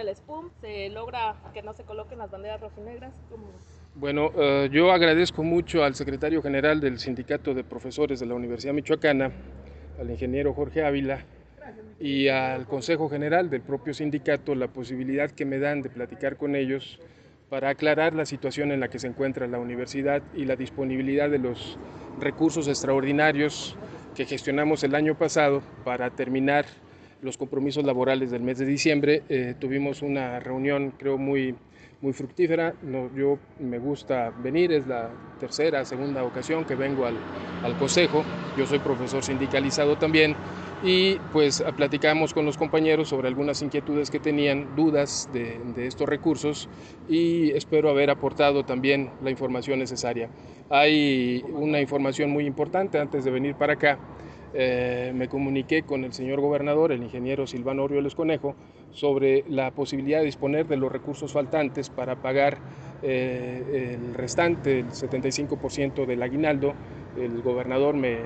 el SPUM, se logra que no se coloquen las banderas rojinegras. ¿Cómo? Bueno, uh, yo agradezco mucho al secretario general del Sindicato de Profesores de la Universidad Michoacana, al ingeniero Jorge Ávila, y al Consejo General del propio sindicato la posibilidad que me dan de platicar con ellos para aclarar la situación en la que se encuentra la universidad y la disponibilidad de los recursos extraordinarios que gestionamos el año pasado para terminar los compromisos laborales del mes de diciembre. Eh, tuvimos una reunión, creo, muy, muy fructífera. No, yo me gusta venir, es la tercera, segunda ocasión que vengo al, al Consejo. Yo soy profesor sindicalizado también y pues platicamos con los compañeros sobre algunas inquietudes que tenían, dudas de, de, estos recursos y espero haber aportado también la información necesaria. Hay una información muy importante antes de venir para acá eh, me comuniqué con el señor gobernador, el ingeniero Silvano Orioles Conejo, sobre la posibilidad de disponer de los recursos faltantes para pagar eh, el restante, el 75% del aguinaldo. El gobernador me,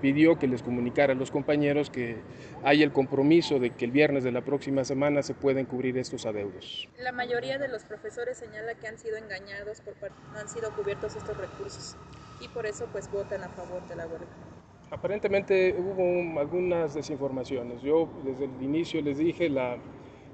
pidió que les comunicara a los compañeros que hay el compromiso de que el viernes de la próxima semana se pueden cubrir estos adeudos. La mayoría de los profesores señala que han sido engañados, por no han sido cubiertos estos recursos y por eso pues votan a favor de la huelga. Aparentemente hubo algunas desinformaciones. Yo desde el inicio les dije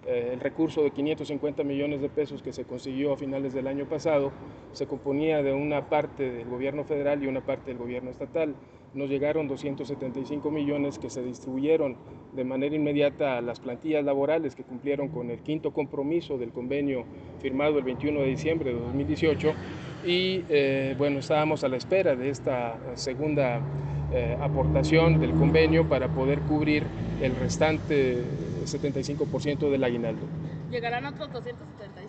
eh, el recurso de 550 millones de pesos que se consiguió a finales del año pasado se componía de una parte del gobierno federal y una parte del gobierno estatal. Nos llegaron 275 millones que se distribuyeron de manera inmediata a las plantillas laborales que cumplieron con el quinto compromiso del convenio firmado el 21 de diciembre de 2018 y eh, bueno, estábamos a la espera de esta segunda eh, aportación del convenio para poder cubrir el restante 75% del aguinaldo. ¿Llegarán otros 275?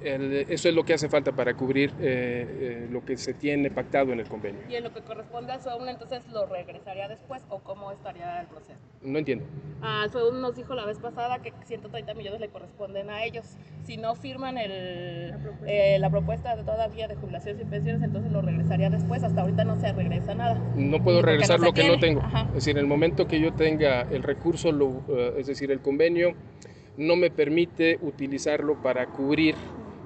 El, eso es lo que hace falta para cubrir eh, eh, lo que se tiene pactado en el convenio. ¿Y en lo que corresponde al FEUM entonces lo regresaría después o cómo estaría el proceso? No entiendo. Al FEUM nos dijo la vez pasada que 130 millones le corresponden a ellos. Si no firman el, la, propuesta. Eh, la propuesta de todavía de jubilaciones y pensiones, entonces lo regresaría después. Hasta ahorita no se regresa nada. No puedo regresar no lo que tiene. no tengo. Ajá. Es decir, en el momento que yo tenga el recurso, lo, uh, es decir, el convenio no me permite utilizarlo para cubrir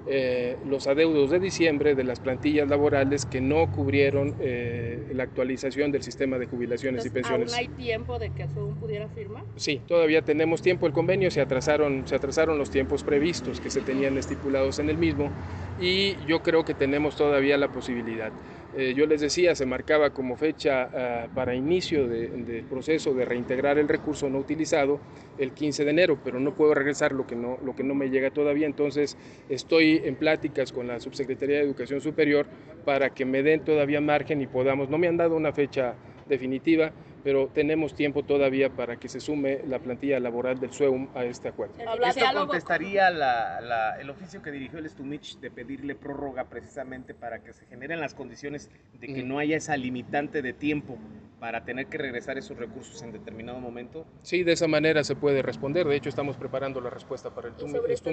eh, los adeudos de diciembre de las plantillas laborales que no cubrieron eh, la actualización del sistema de jubilaciones Entonces, y pensiones. ¿Aún hay tiempo de que FEUM pudiera firmar? Sí, todavía tenemos tiempo. El convenio se atrasaron, se atrasaron los tiempos previstos que se tenían estipulados en el mismo y yo creo que tenemos todavía la posibilidad. Eh, yo les decía, se marcaba como fecha uh, para inicio del de proceso de reintegrar el recurso no utilizado el 15 de enero, pero no puedo regresar lo que no, lo que no me llega todavía, entonces estoy en pláticas con la Subsecretaría de Educación Superior para que me den todavía margen y podamos, no me han dado una fecha definitiva, pero tenemos tiempo todavía para que se sume la plantilla laboral del SUEUM a este acuerdo. ¿Esto contestaría la, la, el oficio que dirigió el Stumich de pedirle prórroga precisamente para que se generen las condiciones de que mm. no haya esa limitante de tiempo para tener que regresar esos recursos en determinado momento? Sí, de esa manera se puede responder. De hecho, estamos preparando la respuesta para el Stumich.